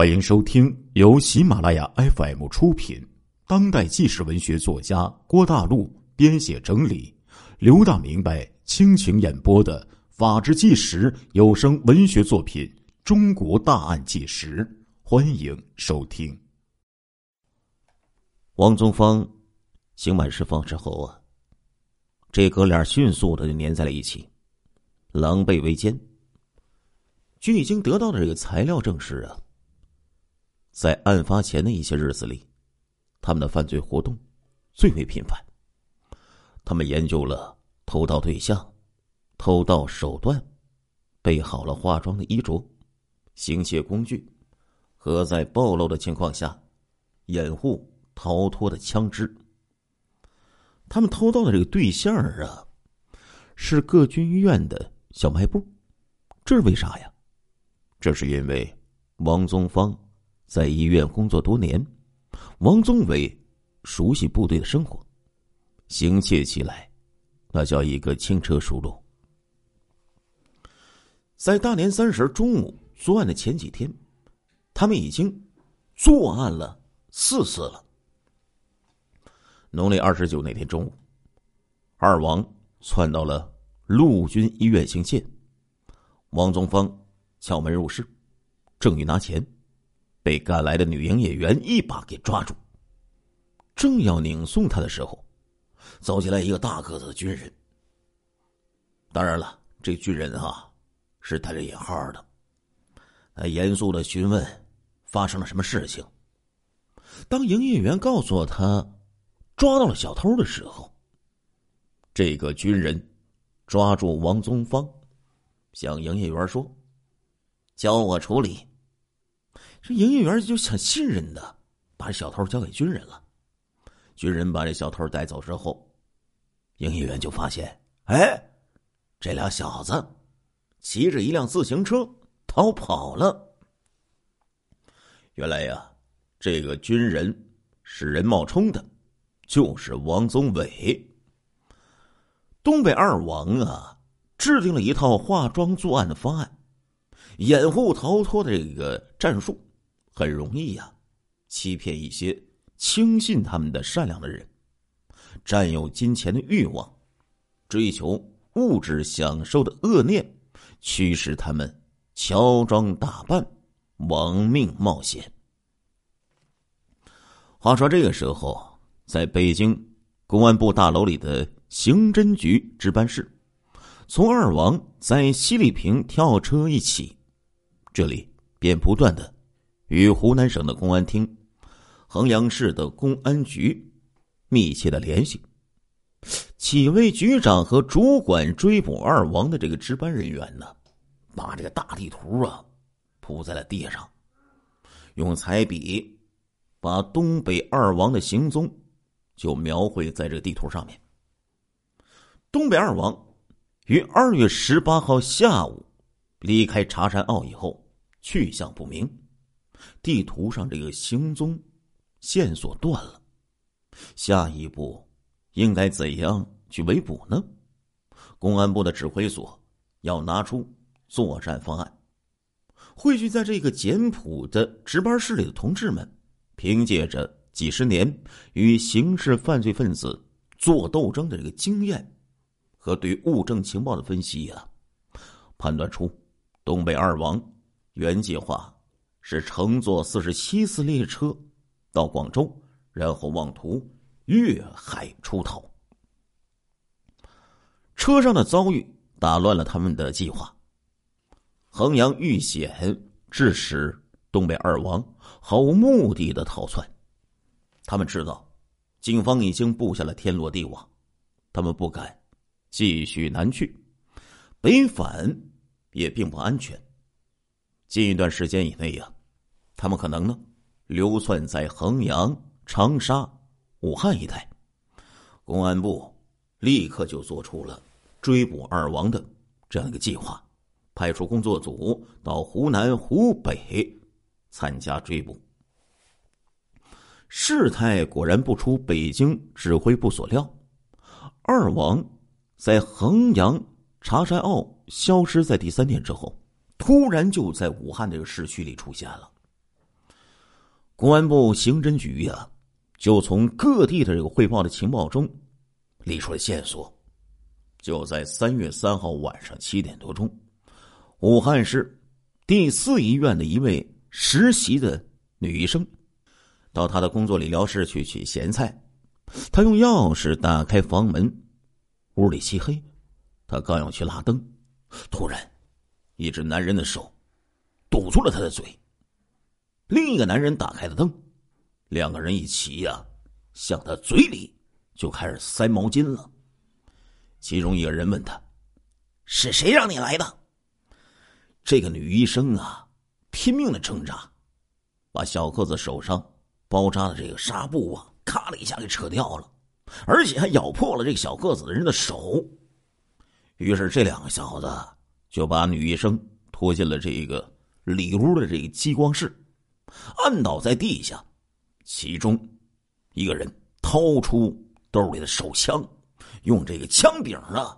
欢迎收听由喜马拉雅 FM 出品、当代纪实文学作家郭大陆编写整理、刘大明白倾情演播的《法制纪实》有声文学作品《中国大案纪实》，欢迎收听。王宗芳刑满释放之后啊，这哥俩迅速的就粘在了一起，狼狈为奸。据已经得到的这个材料证实啊。在案发前的一些日子里，他们的犯罪活动最为频繁。他们研究了偷盗对象、偷盗手段，备好了化妆的衣着、行窃工具，和在暴露的情况下掩护逃脱的枪支。他们偷盗的这个对象啊，是各军医院的小卖部。这是为啥呀？这是因为王宗芳。在医院工作多年，王宗伟熟悉部队的生活，行窃起来那叫一个轻车熟路。在大年三十中午作案的前几天，他们已经作案了四次了。农历二十九那天中午，二王窜到了陆军医院行窃，王宗芳敲门入室，正欲拿钱。被赶来的女营业员一把给抓住，正要拧送他的时候，走进来一个大个子的军人。当然了，这军人啊是带着引号的。他严肃的询问发生了什么事情。当营业员告诉他抓到了小偷的时候，这个军人抓住王宗芳，向营业员说：“交我处理。”这营业员就想信任的，把小偷交给军人了。军人把这小偷带走之后，营业员就发现，哎，这俩小子骑着一辆自行车逃跑了。原来呀，这个军人是人冒充的，就是王宗伟。东北二王啊，制定了一套化妆作案的方案，掩护逃脱的这个战术。很容易呀，欺骗一些轻信他们的善良的人，占有金钱的欲望，追求物质享受的恶念，驱使他们乔装打扮，亡命冒险。话说这个时候，在北京公安部大楼里的刑侦局值班室，从二王在西丽平跳车一起，这里便不断的。与湖南省的公安厅、衡阳市的公安局密切的联系，几位局长和主管追捕二王的这个值班人员呢，把这个大地图啊铺在了地上，用彩笔把东北二王的行踪就描绘在这地图上面。东北二王于二月十八号下午离开茶山坳以后，去向不明。地图上这个行踪线索断了，下一步应该怎样去围捕呢？公安部的指挥所要拿出作战方案。汇聚在这个简朴的值班室里的同志们，凭借着几十年与刑事犯罪分子做斗争的这个经验和对物证情报的分析呀，判断出东北二王原计划。是乘坐四十七次列车到广州，然后妄图越海出逃。车上的遭遇打乱了他们的计划。衡阳遇险，致使东北二王毫无目的的逃窜。他们知道，警方已经布下了天罗地网，他们不敢继续南去，北返也并不安全。近一段时间以内呀，他们可能呢流窜在衡阳、长沙、武汉一带。公安部立刻就做出了追捕二王的这样一个计划，派出工作组到湖南、湖北参加追捕。事态果然不出北京指挥部所料，二王在衡阳茶山坳消失在第三天之后。突然就在武汉这个市区里出现了，公安部刑侦局呀，就从各地的这个汇报的情报中，理出了线索。就在三月三号晚上七点多钟，武汉市第四医院的一位实习的女医生，到她的工作理疗室去取咸菜。她用钥匙打开房门，屋里漆黑。她刚要去拉灯，突然，一只男人的手堵住了她的嘴。另一个男人打开了灯，两个人一起呀，向他嘴里就开始塞毛巾了。其中一个人问他：“是谁让你来的？”这个女医生啊，拼命的挣扎，把小个子手上包扎的这个纱布啊，咔的一下给扯掉了，而且还咬破了这个小个子的人的手。于是这两个小子就把女医生拖进了这个里屋的这个激光室。按倒在地下，其中一个人掏出兜里的手枪，用这个枪柄啊，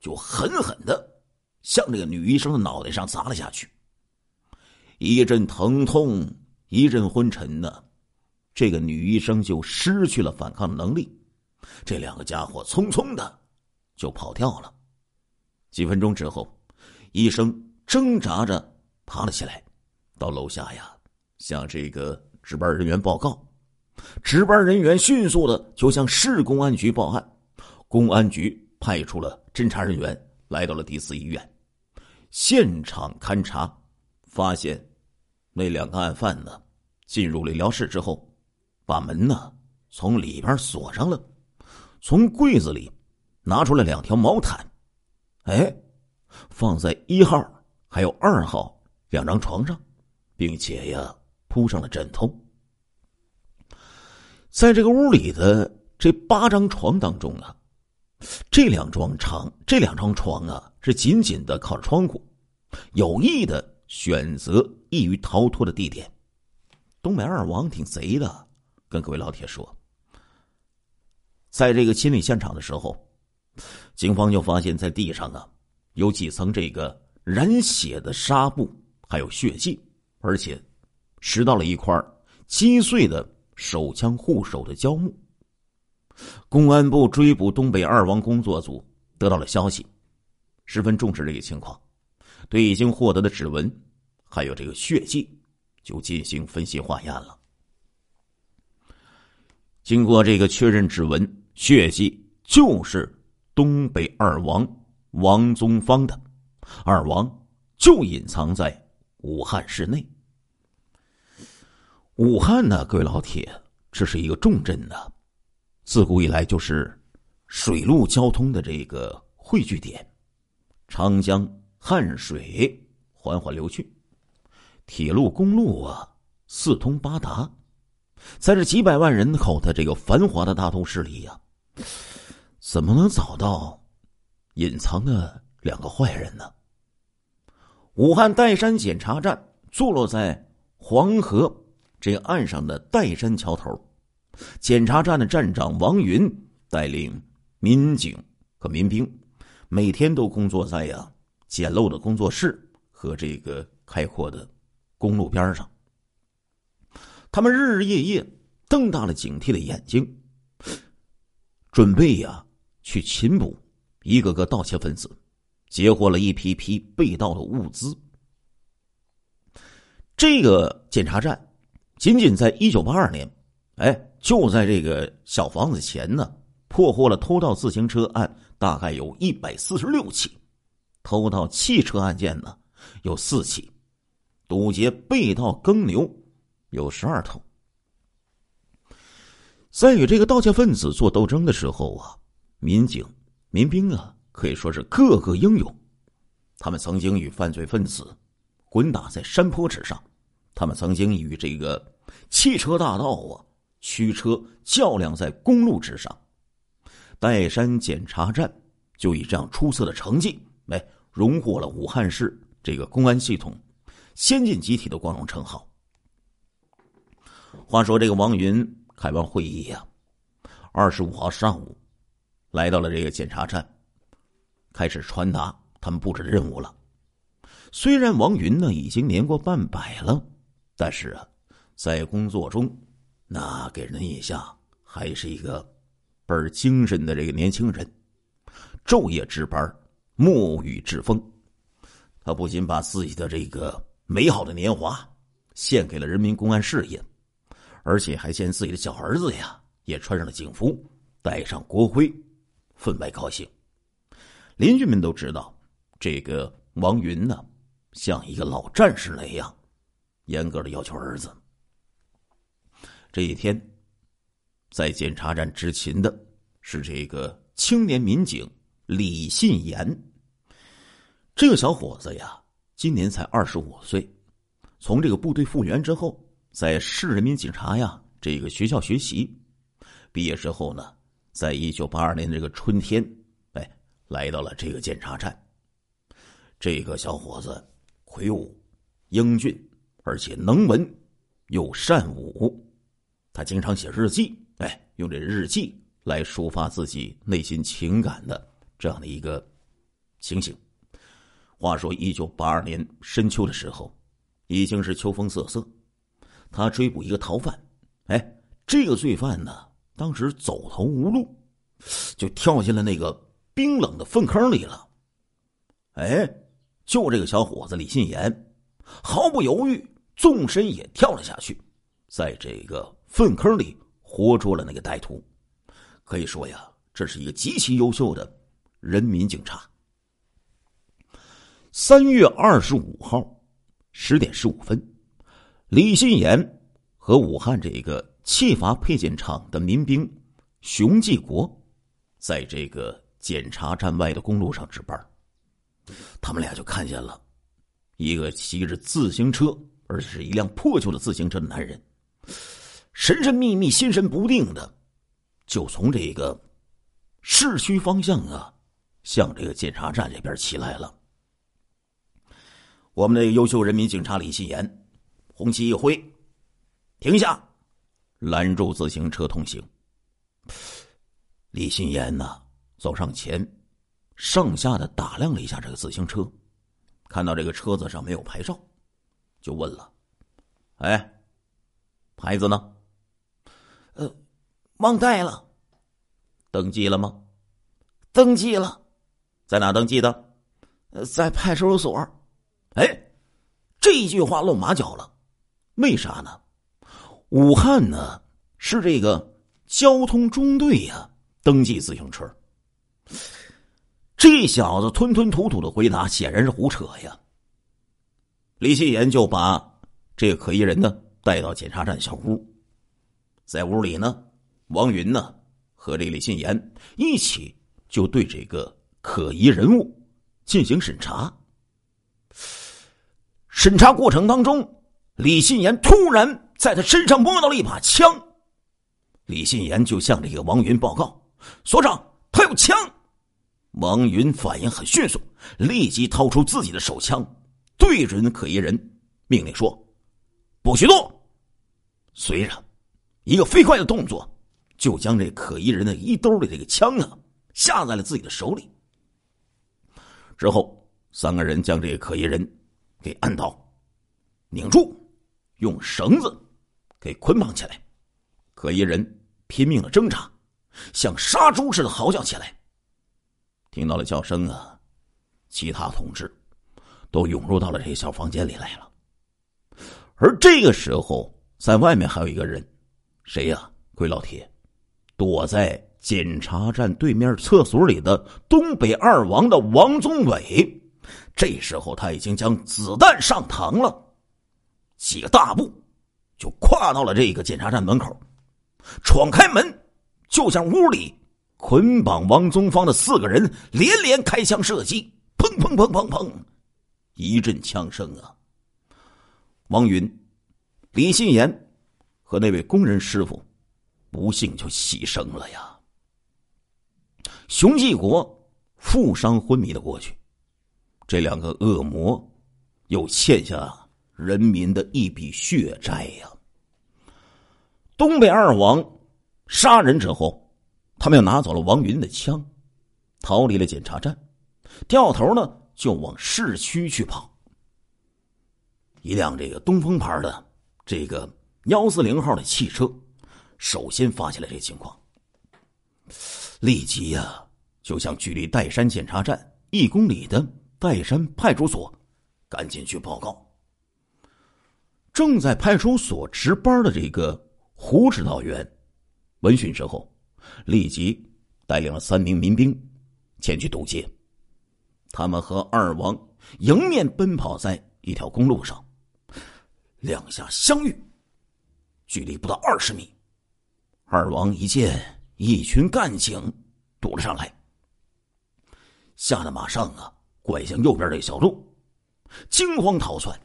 就狠狠的向这个女医生的脑袋上砸了下去。一阵疼痛，一阵昏沉呢，这个女医生就失去了反抗能力。这两个家伙匆匆的就跑掉了。几分钟之后，医生挣扎着爬了起来，到楼下呀。向这个值班人员报告，值班人员迅速的就向市公安局报案，公安局派出了侦查人员来到了第四医院，现场勘查，发现那两个案犯呢进入理疗室之后，把门呢从里边锁上了，从柜子里拿出了两条毛毯，哎，放在一号还有二号两张床上，并且呀。铺上了枕头，在这个屋里的这八张床当中啊，这两张床这两张床啊是紧紧的靠着窗户，有意的选择易于逃脱的地点。东北二王挺贼的，跟各位老铁说，在这个清理现场的时候，警方就发现，在地上啊有几层这个染血的纱布，还有血迹，而且。拾到了一块击碎的手枪护手的胶木。公安部追捕东北二王工作组得到了消息，十分重视这个情况，对已经获得的指纹还有这个血迹就进行分析化验了。经过这个确认，指纹、血迹就是东北二王王宗芳的，二王就隐藏在武汉市内。武汉呢，各位老铁，这是一个重镇呢，自古以来就是水陆交通的这个汇聚点，长江、汉水缓缓流去，铁路、公路啊四通八达，在这几百万人口的这个繁华的大都市里呀，怎么能找到隐藏的两个坏人呢？武汉岱山检查站坐落在黄河。这岸上的岱山桥头，检查站的站长王云带领民警和民兵，每天都工作在呀简陋的工作室和这个开阔的公路边上。他们日日夜夜瞪大了警惕的眼睛，准备呀去擒捕一个个盗窃分子，截获了一批批被盗的物资。这个检查站。仅仅在一九八二年，哎，就在这个小房子前呢，破获了偷盗自行车案，大概有一百四十六起；偷盗汽车案件呢，有四起；堵截被盗耕牛有十二头。在与这个盗窃分子做斗争的时候啊，民警、民兵啊，可以说是个个英勇。他们曾经与犯罪分子滚打在山坡之上，他们曾经与这个。汽车大盗啊，驱车较量在公路之上，岱山检查站就以这样出色的成绩，哎，荣获了武汉市这个公安系统先进集体的光荣称号。话说这个王云开完会议呀，二十五号上午来到了这个检查站，开始传达他们布置的任务了。虽然王云呢已经年过半百了，但是啊。在工作中，那给人印象还是一个倍儿精神的这个年轻人，昼夜值班，沐雨栉风。他不仅把自己的这个美好的年华献给了人民公安事业，而且还见自己的小儿子呀也穿上了警服，戴上国徽，分外高兴。邻居们都知道，这个王云呢，像一个老战士那样，严格的要求儿子。这一天，在检查站执勤的是这个青年民警李信言。这个小伙子呀，今年才二十五岁，从这个部队复员之后，在市人民警察呀这个学校学习，毕业之后呢，在一九八二年这个春天，哎，来到了这个检查站。这个小伙子魁梧、英俊，而且能文又善武，他经常写日记，哎，用这日记来抒发自己内心情感的这样的一个情形。话说，一九八二年深秋的时候，已经是秋风瑟瑟。他追捕一个逃犯，哎，这个罪犯呢，当时走投无路，就跳进了那个冰冷的粪坑里了。哎，就这个小伙子李信言，毫不犹豫，纵身也跳了下去，在这个粪坑里活捉了那个歹徒。可以说呀，这是一个极其优秀的人民警察。三月二十五号十点十五分，李信言和武汉这个汽阀配件厂的民兵熊继国，在这个检查站外的公路上值班。他们俩就看见了一个骑着自行车，而且是一辆破旧的自行车的男人，神神秘秘、心神不定的，就从这个市区方向啊，向这个检查站这边骑来了。我们的优秀人民警察李信言，红旗一挥，停下，拦住自行车通行。李新言呢，走上前，上下的打量了一下这个自行车，看到这个车子上没有牌照，就问了：“哎，牌子呢？”“呃，忘带了。”“登记了吗？”“登记了。”“在哪登记的？”“，在派出所。”哎，这一句话露马脚了，为啥呢？武汉呢是这个交通中队呀，登记自行车。这小子吞吞吐吐的回答，显然是胡扯呀。李信言就把这个可疑人呢带到检查站小屋，在屋里呢，王云呢和这李信言一起就对这个可疑人物进行审查。审查过程当中，李信言突然在他身上摸到了一把枪，李信言就向这个王云报告：“所长，他有枪。”王云反应很迅速，立即掏出自己的手枪，对准可疑人，命令说：“不许动！”随着一个飞快的动作，就将这可疑人的衣兜里这个枪啊下在了自己的手里。之后，三个人将这个可疑人。给按倒，拧住，用绳子给捆绑起来。可疑人拼命的挣扎，像杀猪似的嚎叫起来。听到了叫声啊，其他同志都涌入到了这个小房间里来了。而这个时候，在外面还有一个人，谁呀？鬼老铁，躲在检查站对面厕所里的东北二王的王宗伟。这时候他已经将子弹上膛了，几个大步就跨到了这个检查站门口，闯开门，就向屋里捆绑王宗芳的四个人连连开枪射击，砰砰砰砰砰，一阵枪声啊！王云、李信言和那位工人师傅不幸就牺牲了呀。熊继国负伤昏迷了过去。这两个恶魔，又欠下人民的一笔血债呀！东北二王杀人之后，他们又拿走了王云的枪，逃离了检查站，掉头呢就往市区去跑。一辆这个东风牌的这个幺四零号的汽车，首先发现了这情况，立即呀就向距离岱山检查站一公里的岱山派出所赶紧去报告。正在派出所值班的这个胡指导员，闻讯之后，立即带领了三名民兵前去堵截。他们和二王迎面奔跑在一条公路上，两下相遇，距离不到二十米。二王一见一群干警堵了上来，吓得马上啊拐向右边的小路，惊慌逃窜。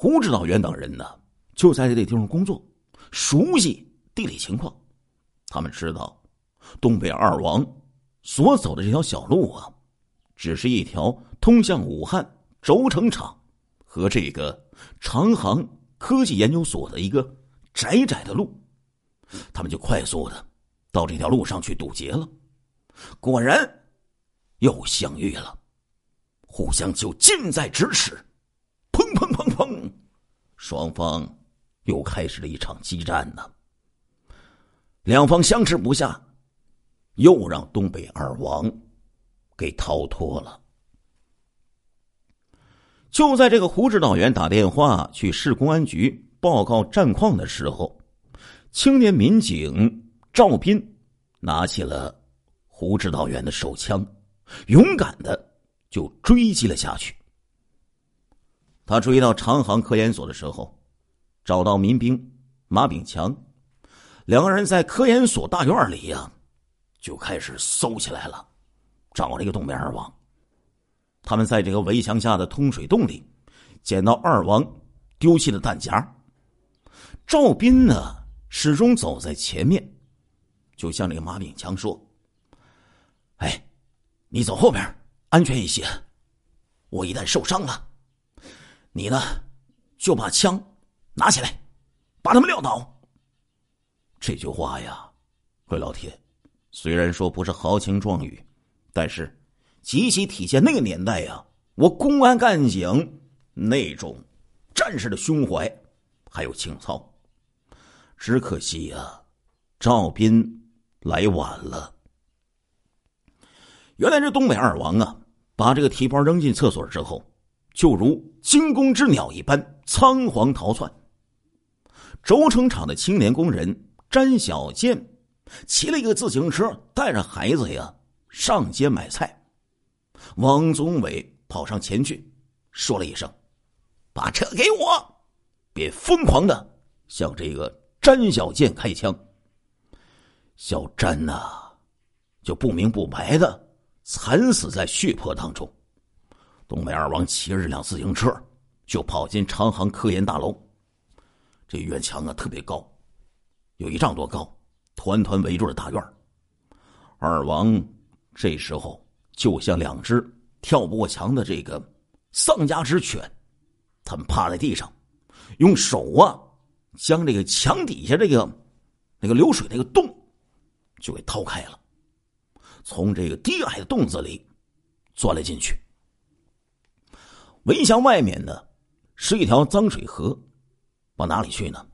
胡指导员等人呢，就在这地方工作，熟悉地理情况。他们知道，东北二王所走的这条小路啊，只是一条通向武汉轴承厂和这个长航科技研究所的一个窄窄的路。他们就快速的到这条路上去堵截了。果然，又相遇了，互相就近在咫尺。双方又开始了一场激战呢。两方相持不下，又让东北二王给逃脱了。就在这个胡指导员打电话去市公安局报告战况的时候，青年民警赵斌拿起了胡指导员的手枪，勇敢的就追击了下去。他追到长航科研所的时候，找到民兵马炳强，两个人在科研所大院里呀，就开始搜起来了，找了一个东北二王。他们在这个围墙下的通水洞里，捡到二王丢弃的弹夹。赵斌呢，始终走在前面，就向这个马炳强说：“哎，你走后边，安全一些。我一旦受伤了。”你呢，就把枪拿起来，把他们撂倒。这句话呀，回老铁，虽然说不是豪情壮语，但是极其体现那个年代呀，我公安干警那种战士的胸怀还有情操。只可惜呀，赵斌来晚了。原来这东北二王啊，把这个提包扔进厕所之后。就如惊弓之鸟一般仓皇逃窜。轴承厂的青年工人詹小建骑了一个自行车，带着孩子呀上街买菜。王宗伟跑上前去，说了一声：“把车给我！”便疯狂的向这个詹小建开枪。小詹呐，就不明不白的惨死在血泊当中。东北二王骑着这辆自行车，就跑进长航科研大楼。这院墙啊特别高，有一丈多高，团团围住了大院。二王这时候就像两只跳不过墙的这个丧家之犬，他们趴在地上，用手啊将这个墙底下这个那个流水那个洞就给掏开了，从这个低矮的洞子里钻了进去。围墙外面呢，是一条脏水河，往哪里去呢？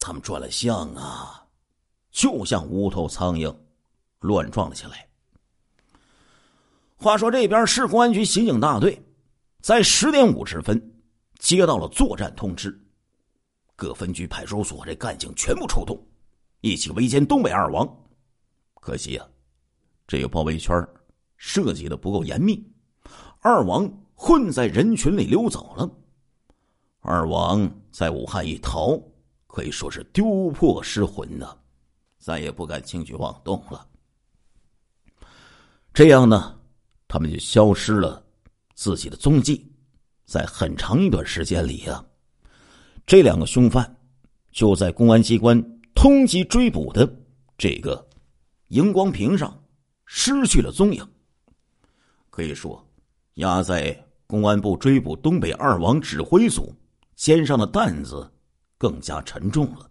他们转了向啊，就像无头苍蝇，乱撞了起来。话说这边市公安局刑警大队，在十点五十分接到了作战通知，各分局派出所这干警全部出动，一起围歼东北二王。可惜啊，这个包围圈设计的不够严密，二王。混在人群里溜走了，二王在武汉一逃，可以说是丢魄失魂呐，再也不敢轻举妄动了。这样呢，他们就消失了自己的踪迹，在很长一段时间里呀，这两个凶犯就在公安机关通缉追捕的这个荧光屏上失去了踪影。可以说，压在。公安部追捕东北二王指挥组肩上的担子更加沉重了。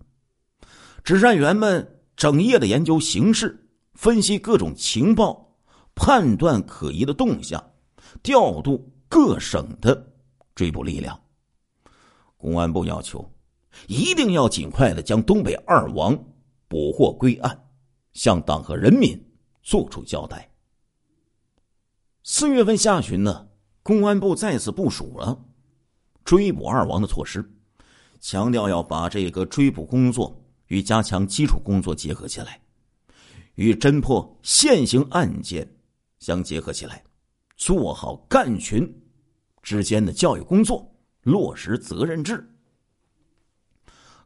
指战员们整夜的研究形势，分析各种情报，判断可疑的动向，调度各省的追捕力量。公安部要求一定要尽快的将东北二王捕获归案，向党和人民作出交代。四月份下旬呢，公安部再次部署了追捕二王的措施，强调要把这个追捕工作与加强基础工作结合起来，与侦破现行案件相结合起来，做好干群之间的教育工作，落实责任制。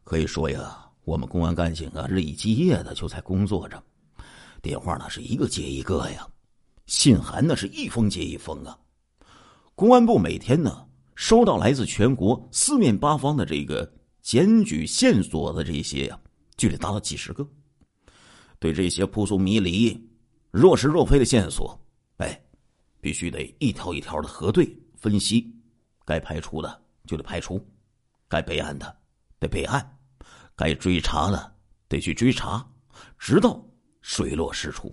可以说呀，我们公安干警啊，日以继夜的就在工作着，电话那是一个接一个呀。信函那是一封接一封啊！公安部每天呢收到来自全国四面八方的这个检举线索的这些呀，就得达到几十个。对这些扑朔迷离、若是若非的线索，哎，必须得一条一条的核对分析，该排除的就得排除，该备案的得备案，该追查的得去追查，直到水落石出。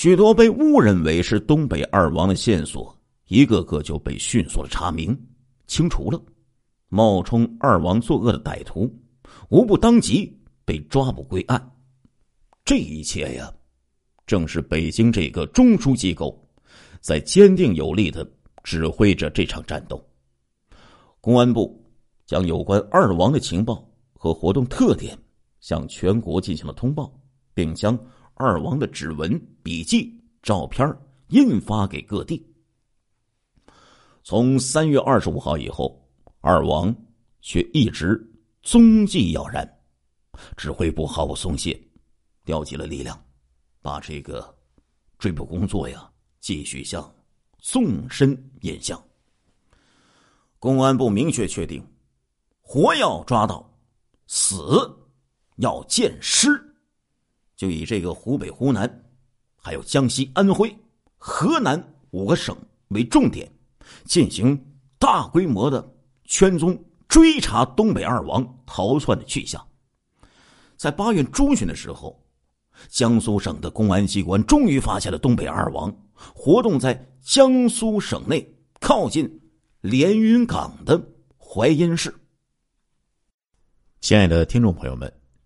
许多被误认为是东北二王的线索，一个个就被迅速的查明、清除了。冒充二王作恶的歹徒，无不当即被抓捕归案。这一切呀，正是北京这个中枢机构在坚定有力的指挥着这场战斗。公安部将有关二王的情报和活动特点向全国进行了通报，并将。二王的指纹、笔记、照片印发给各地。从三月二十五号以后，二王却一直踪迹杳然。指挥部毫不松懈，调集了力量，把这个追捕工作呀继续向纵深引向。公安部明确确定：活要抓到，死要见尸。就以这个湖北、湖南，还有江西、安徽、河南五个省为重点，进行大规模的圈踪追查东北二王逃窜的去向。在八月中旬的时候，江苏省的公安机关终于发现了东北二王活动在江苏省内靠近连云港的淮阴市。亲爱的听众朋友们。